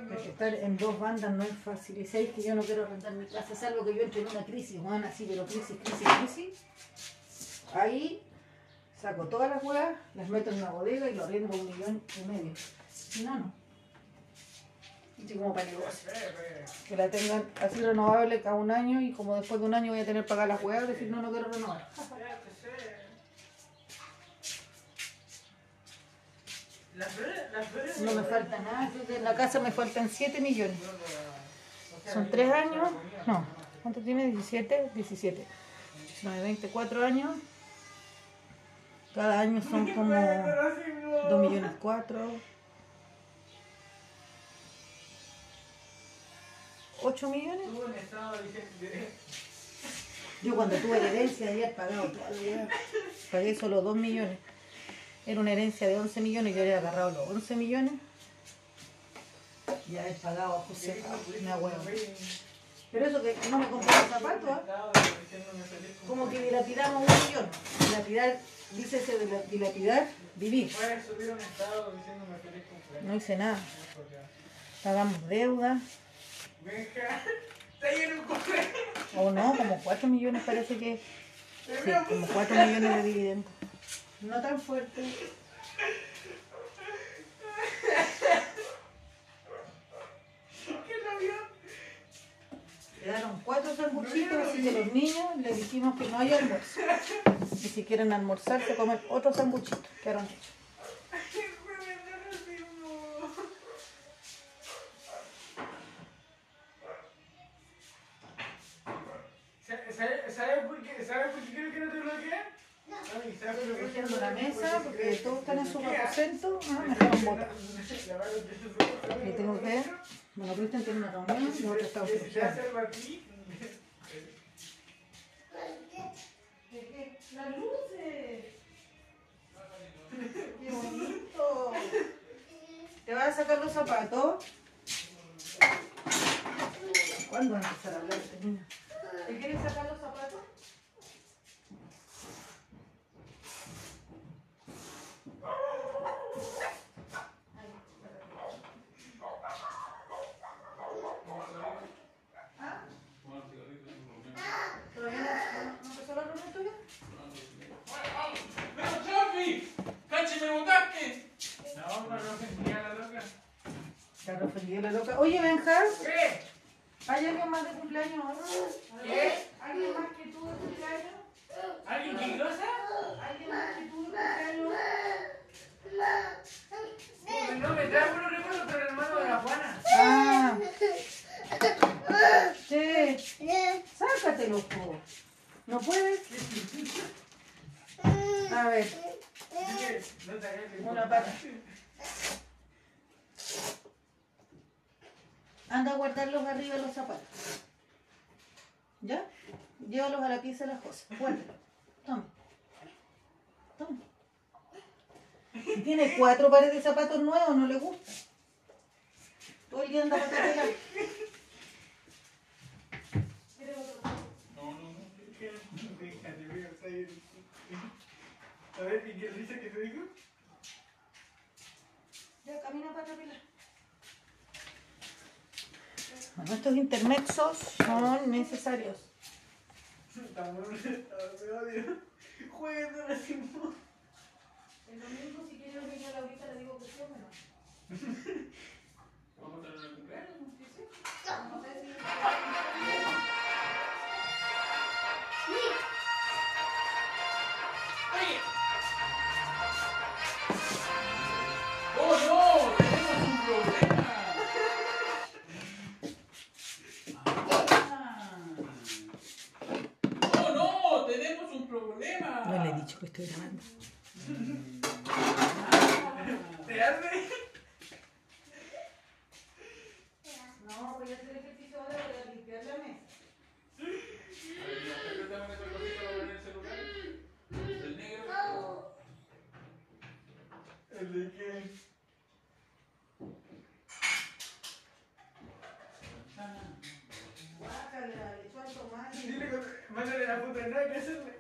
Porque estar en dos bandas no es fácil. Y sabéis que yo no quiero rentar mi casa, salvo que yo entre en una crisis, Juan, así, pero crisis, crisis, crisis. Ahí saco todas las huevas, las meto en una bodega y lo arriendo un millón y medio. No, no. Así como para negocio. Que la tengan así renovable cada un año y como después de un año voy a tener que pagar las huevas, decir no, no quiero renovar. Las flores, las flores. No me falta nada, en la casa me faltan 7 millones. Son 3 años, no, ¿cuánto tiene? 17, 17. 19, 24 años. Cada año son como 2 millones 4. 8 millones. Yo cuando tuve herencia había pagado toda la weá. Pagué solo 2 millones. Era una herencia de 11 millones, yo había agarrado los 11 millones. Ya he pagado a José, una hueá. Pero eso que no me compré los zapatos, ¿ah? Como que dilapidamos un millón. Dilapidar, dícese de la- dilapidar, vivir. No hice nada. Pagamos deuda, o no, como 4 millones parece que. Como 4 millones de dividendos. No tan fuerte. ¿Qué no vio? Quedaron cuatro sanguchitos, así que los niños les dijimos que no hay almuerzo. Y si quieren almorzar, se comen otros sanguchitos. Quedaron hechos. Fue buenísimo. ¿Sabe- sabe- ¿Sabe por qué, ¿Sabe por qué creo que no te bloquea? Recogiendo la mesa porque todos están en su aposento. Ah, me dejaron botar. Y tengo que. Bueno, Cristian tiene una reunión y otro está ¿Qué se surgiendo. hace algo aquí? ¡Las luces! ¡Qué bonito! ¿Te vas a sacar los zapatos? ¿Cuándo va a empezar a hablar? ¿Te quieres sacar los zapatos? ¿Ah? ¿Todavía no, no empezó la reunión tuya? ¡Pero Chapi! ¡Cachi, me botaste! No, no, no, sentía la loca. Oye, Benja, ¿Qué? ¿hay alguien más de cumpleaños? ¿Qué? ¿Alguien más que tú de cumpleaños? ¿Alguien peligrosa? ¿Alguien más que tú de cumpleaños? Pues no, me trae buenos recuerdos, pero el hermano de la Juana. Ah. Che, sácatelo, po. ¿No puedes? A ver, una pata. Anda a guardarlos arriba los zapatos. ¿Ya? Llévalos a la pieza de las cosas. Guárdalo. Toma. Toma. Tiene cuatro pares de zapatos nuevos, no le gusta. Todo el día anda para pegar. A. A ver, ¿y qué dice que te digo? Ya, camina para Pilar. Bueno, estos intermezos son necesarios. Jueguen de Simón. El domingo, si quiere venir a Laurita, le digo que sí le he dicho que estoy grabando. ¿Te arde? No, voy a hacer ejercicio ahora, voy a limpiar la mesa. A ver, ya, ¿qué tenemos ese cosito para ver el celular? El negro. ¿El de qué? Guácala, le echó al tomate. Dile que mándale la puta nada que hacerle.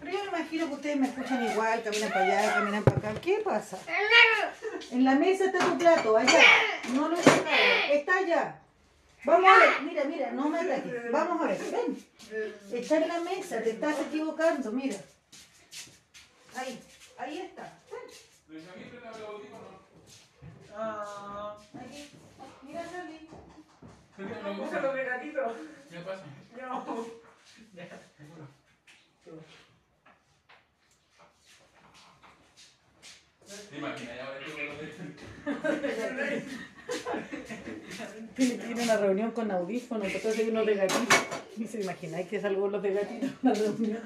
Pero yo me imagino que ustedes me escuchan igual, caminan para allá, caminan para acá. ¿Qué pasa? En la mesa está tu plato, allá. No lo he sacado. Está allá. Vamos a ver, mira, mira, no me ataques. Vamos a ver, ven. Está en la mesa, te estás equivocando, mira. una reunión con audífonos, entonces hay unos de gatito. ¿Y se imagináis que salgo los de gatito en reunión?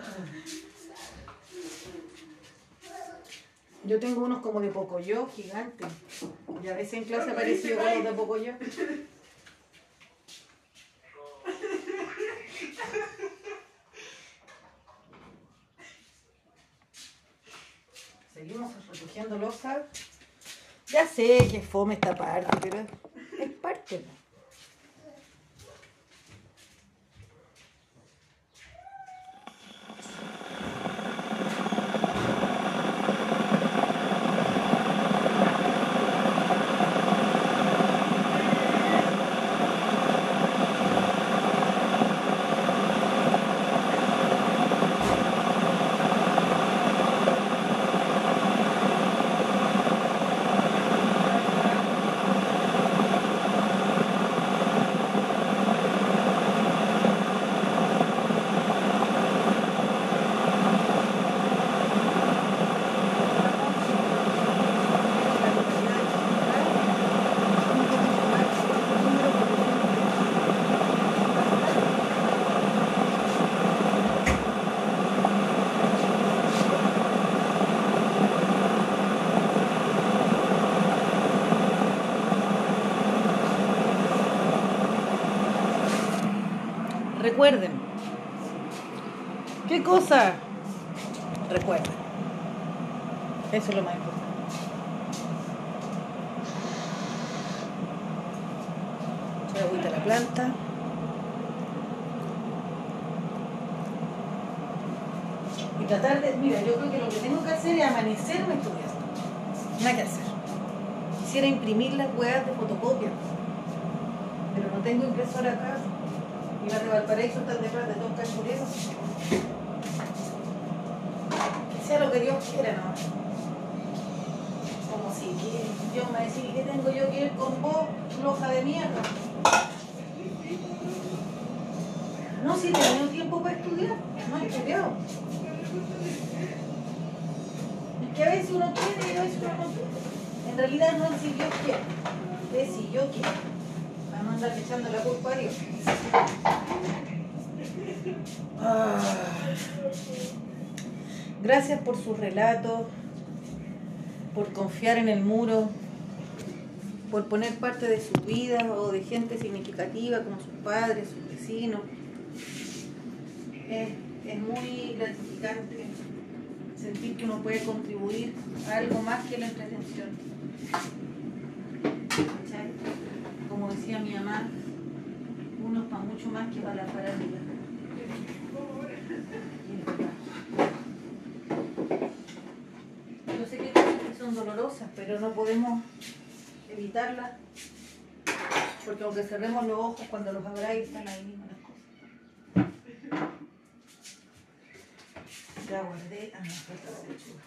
Yo tengo unos como de Pocoyo, gigantes. Y a veces en clase apareció uno de Pocoyo. Seguimos refugiando losa. Ya sé que fome esta parte, pero es parte. Cosa? Recuerden. Eso es lo más importante. Agüita la planta. Y tratar de. Mira, yo creo que lo que tengo que hacer es amanecerme estudiando. Nada que hacer. Quisiera imprimir las huevas de fotocopia. Pero no tengo impresora acá. Y las de Valparaíso están detrás de dos cachureros. Que sea lo que Dios quiera, ¿no? Como si que Dios me decía, ¿qué tengo yo que ir con vos, loja de mierda? No, si he tenido tiempo para estudiar, no he estudiado. Es que a veces uno quiere y a veces uno no quiere. En realidad no es si Dios quiere, es si yo quiero. Para no andar echando la culpa a Dios. Gracias por su relato, por confiar en el muro, por poner parte de su vida o de gente significativa como sus padres, sus vecinos. Es, es muy gratificante sentir que uno puede contribuir a algo más que la entretención. Como decía mi mamá, uno es para mucho más que para la farándula. Yo sé que son dolorosas, pero no podemos evitarlas, porque aunque cerremos los ojos, cuando los abráis están ahí mismas las cosas. Ya guardé, ah, no, falta la lechuga.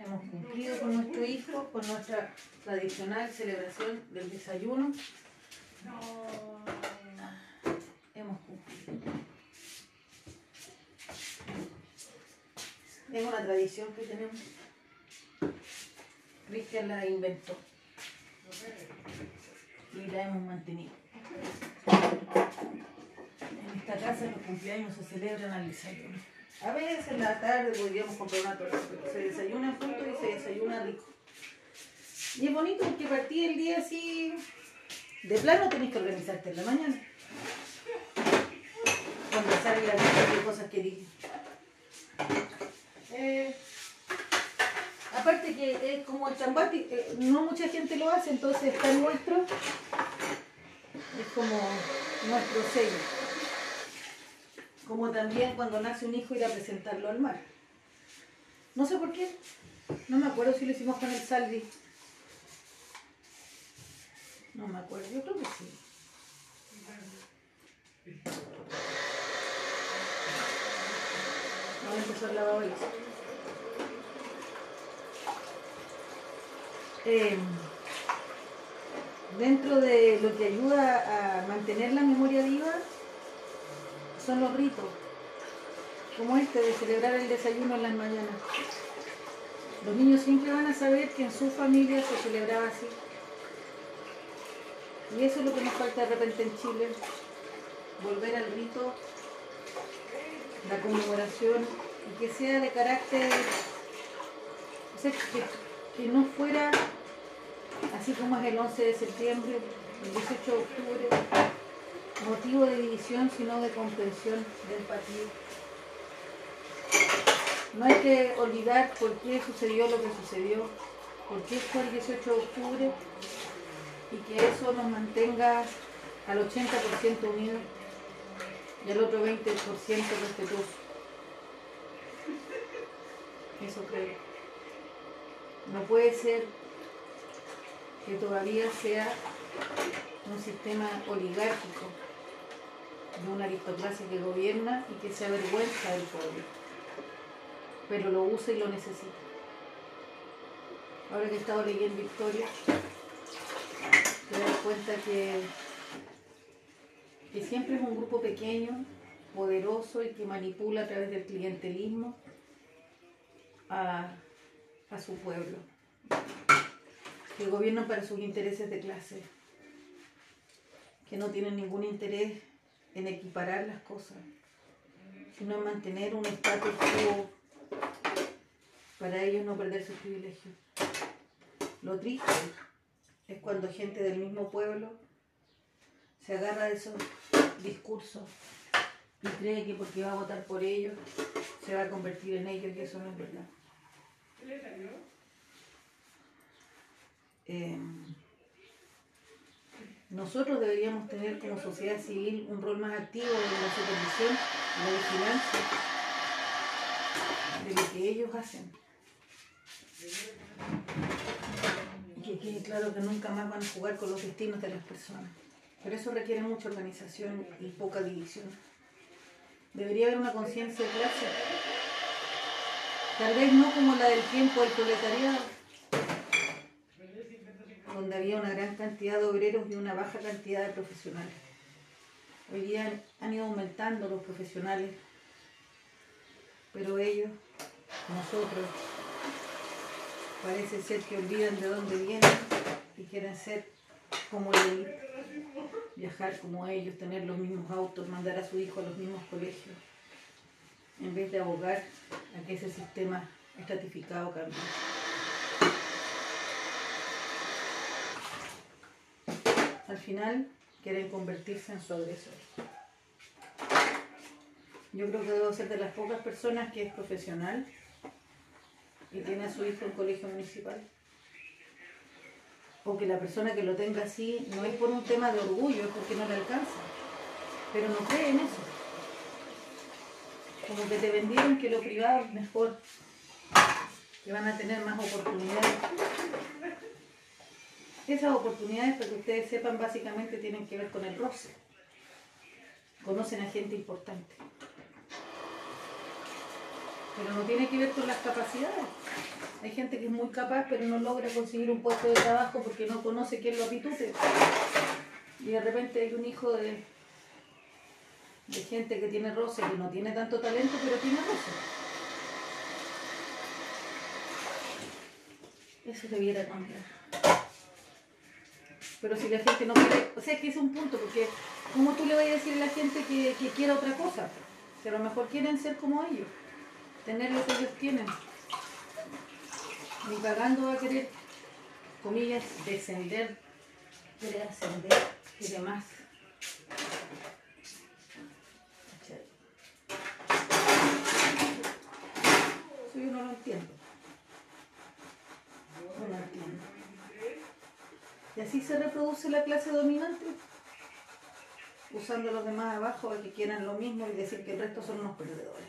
Hemos cumplido con nuestro hijo, con nuestra tradicional celebración del desayuno. Hemos cumplido. Es una tradición que tenemos. Cristian la inventó. Y la hemos mantenido. En esta casa los cumpleaños se celebran al desayuno. A veces en la tarde podríamos comprar una torta, pero se desayuna juntos y se desayuna rico. Y es bonito porque partí el día así, de plano tenés que organizarte en la mañana. Cuando sale la lista de cosas que dije. Eh, que es como el chambati, eh, no mucha gente lo hace, entonces está nuestro, es como nuestro sello. Como también cuando nace un hijo ir a presentarlo al mar. No sé por qué, no me acuerdo si lo hicimos con el Salvi. No me acuerdo, yo creo que sí. Ahora empezó el lavado Eh, dentro de lo que ayuda a mantener la memoria viva son los ritos, como este de celebrar el desayuno en las mañanas. Los niños siempre van a saber que en su familia se celebraba así. Y eso es lo que nos falta de repente en Chile, volver al rito, la conmemoración, y que sea de carácter, que no fuera así como es el 11 de septiembre, el 18 de octubre, motivo de división, sino de comprensión, de empatía. No hay que olvidar por qué sucedió lo que sucedió, por qué fue el 18 de octubre y que eso nos mantenga al 80% unidos y al otro 20% respetuoso. Eso creo. No puede ser que todavía sea un sistema oligárquico de una aristocracia que gobierna y que se avergüenza del pueblo, pero lo usa y lo necesita. Ahora que he estado leyendo historia, te das cuenta que, que siempre es un grupo pequeño, poderoso y que manipula a través del clientelismo a, a su pueblo, que gobiernan para sus intereses de clase, que no tienen ningún interés en equiparar las cosas, sino en mantener un estatus quo para ellos no perder sus privilegios. Lo triste es cuando gente del mismo pueblo se agarra de esos discursos y cree que porque va a votar por ellos se va a convertir en ellos y eso no es verdad. Eh, nosotros deberíamos tener como sociedad civil un rol más activo en la supervisión, en la vigilancia de lo que ellos hacen. Y que quede claro que nunca más van a jugar con los destinos de las personas. Pero eso requiere mucha organización y poca división. Debería haber una conciencia de clase. Tal vez no como la del tiempo del proletariado, donde había una gran cantidad de obreros y una baja cantidad de profesionales. Hoy día han ido aumentando los profesionales, pero ellos, nosotros, parece ser que olvidan de dónde vienen y quieren ser como ellos, viajar como ellos, tener los mismos autos, mandar a su hijo a los mismos colegios, en vez de abogar a que ese sistema estratificado cambie. al final quieren convertirse en su agresor. Yo creo que debo ser de las pocas personas que es profesional y tiene a su hijo en colegio municipal. O que la persona que lo tenga así no es por un tema de orgullo, es porque no le alcanza. Pero no cree en eso. Como que te vendieron que lo privado es mejor, que van a tener más oportunidades. Esas oportunidades, para que ustedes sepan, básicamente tienen que ver con el roce. Conocen a gente importante. Pero no tiene que ver con las capacidades. Hay gente que es muy capaz, pero no logra conseguir un puesto de trabajo porque no conoce quién lo apitute. Y de repente hay un hijo de, de gente que tiene roce, que no tiene tanto talento, pero tiene roce. Eso debiera cambiar. Pero si la gente no quiere, o sea, es que es un punto, porque ¿cómo tú le vas a decir a la gente que, que quiera otra cosa? Que a lo mejor quieren ser como ellos, tener lo que ellos tienen. Ni pagando va a querer, comillas, descender, quiere ascender, quiere. Eso yo no lo entiendo. No lo entiendo. Y así se reproduce la clase dominante, usando a los demás abajo a que quieran lo mismo y decir que el resto son unos perdedores.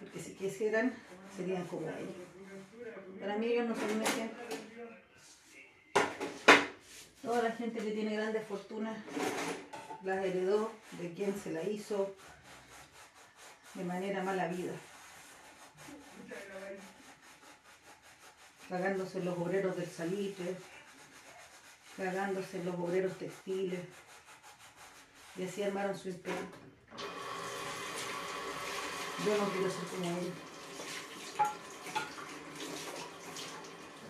Porque si quisieran, serían como ellos. Para mí ellos no son un ejemplo. Toda la gente que tiene grandes fortunas las heredó de quien se la hizo de manera mala vida. Pagándose los obreros del salitre, cagándose los obreros textiles y así armaron su imperio. Yo no quiero ser como ellos.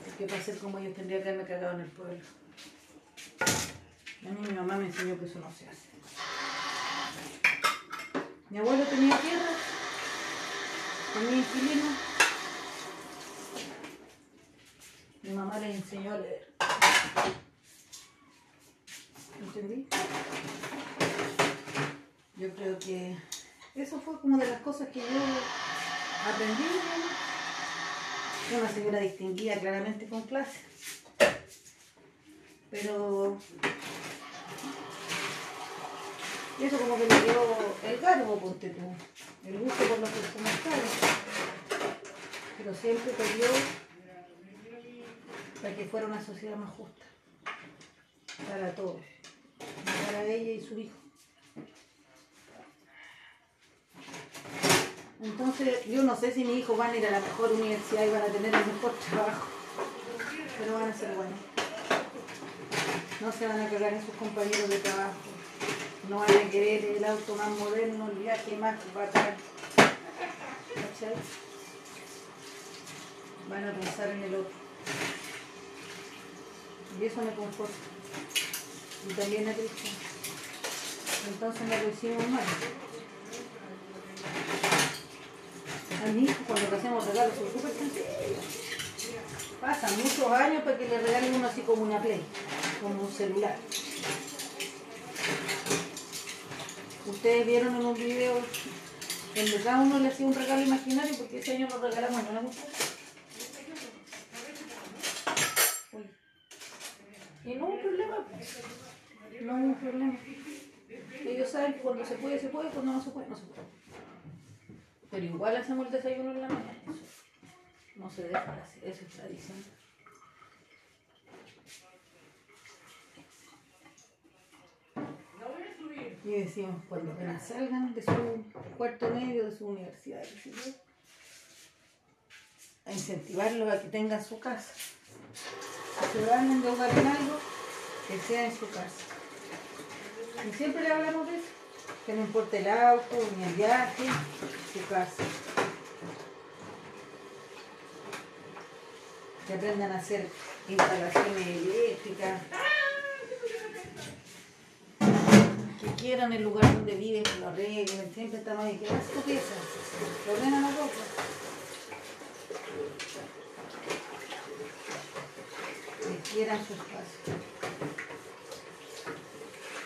Porque para ser como ellos tendría que haberme cagado en el pueblo. A mí mi mamá me enseñó que eso no se hace. Mi abuelo tenía tierra, tenía inquilino. Mi mamá le enseñó a leer. ¿Entendí? Yo creo que eso fue como de las cosas que yo aprendí. Fue una señora distinguida claramente con clase. Pero eso como que le dio el cargo, ponte tú, el gusto por los comerciales. Pero siempre peleó para que fuera una sociedad más justa. Para todos. Para ella y su hijo. Entonces, yo no sé si mis hijos van a ir a la mejor universidad y van a tener el mejor trabajo, pero van a ser buenos. No se van a cagar en sus compañeros de trabajo. No van a querer el auto más moderno, el viaje más bacán. ¿Cachai? Van a pensar en el otro. Y eso me conforta. Y también es triste. Entonces no lo hicimos mal. A hijo cuando hacemos regalos son súper. Pasan muchos años para que le regalen uno así como una play, como un celular. Ustedes vieron en un video donde cada uno le hacía un regalo imaginario porque ese año lo regalamos no le gustó. Uy. Y no hubo problema. No hubo problema. Ellos saben que cuando se puede, se puede, cuando no se puede, no se puede. Pero igual hacemos el desayuno en la mañana. Eso no se deja de hacer, eso es tradición. Y decimos, cuando salgan de su cuarto medio, de su universidad, a incentivarlos a que tengan su casa. Van a endeudar en algo, que sea en su casa. Y siempre le hablamos de eso, que no importa el auto, ni el viaje, su casa. Que aprendan a hacer instalaciones eléctricas. Que quieran el lugar donde viven, que lo arreglen. Siempre estamos ahí, que tu pieza. Lo ordenan la ropa. Que quieran su espacio.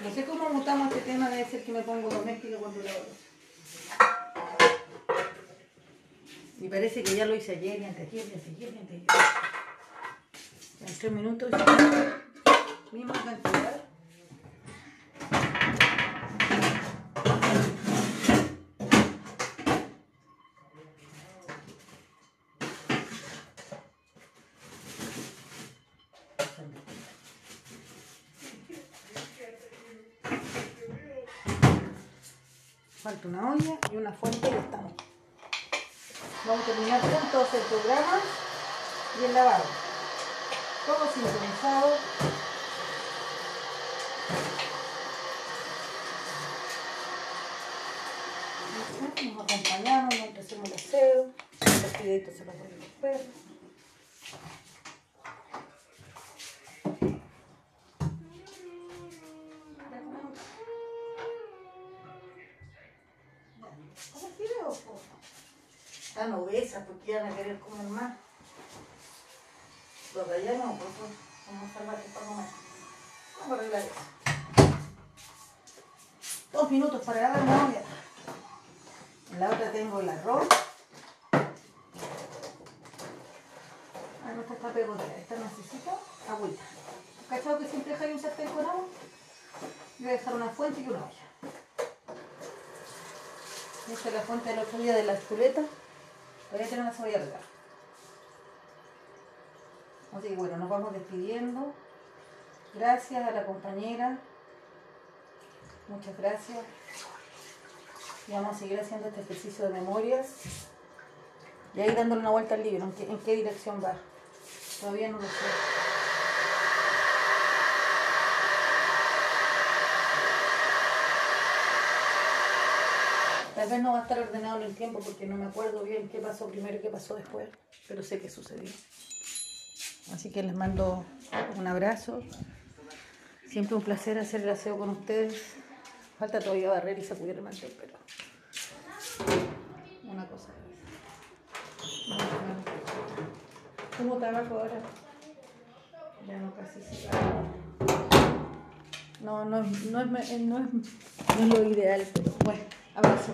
No sé cómo mutamos este tema, debe ser que me pongo doméstica cuando lo hago. Y parece que ya lo hice ayer, y anteayer, y anteayer, y anteayer. En tres minutos, misma cantidad. Falta una olla y una fuente y estamos. Vamos a terminar juntos el programa y el lavado. Todo sincronizado. Nos acompañamos mientras hacemos el aseo. Los fideitos se los doy los perros. Comer más. Los allá no, son como salvajes para comer. Vamos a arreglar eso. Dos minutos para una olla. En la otra tengo el arroz. Ah, no, esta está pegotera. Esta necesita agüita. ¿Cachado que siempre dejáis un sartén con agua? Voy a dejar una fuente y una olla. Esta es la fuente del otro día de las chuletas. Todavía tengo una cebolla arriba. Así que bueno, nos vamos despidiendo. Gracias a la compañera. Muchas gracias. Y vamos a seguir haciendo este ejercicio de memorias. Y ahí dándole una vuelta al libro, en qué, en qué dirección va. Todavía no lo sé. Tal vez no va a estar ordenado en el tiempo porque no me acuerdo bien qué pasó primero y qué pasó después, pero sé que sucedió. Así que les mando un abrazo. Siempre un placer hacer el aseo con ustedes. Falta todavía barrer y sacudir el mantel, pero una cosa. ¿Cómo trabajo ahora? Ya no casi se No, no, no, es, no, es, no es lo ideal, pero bueno, abrazo.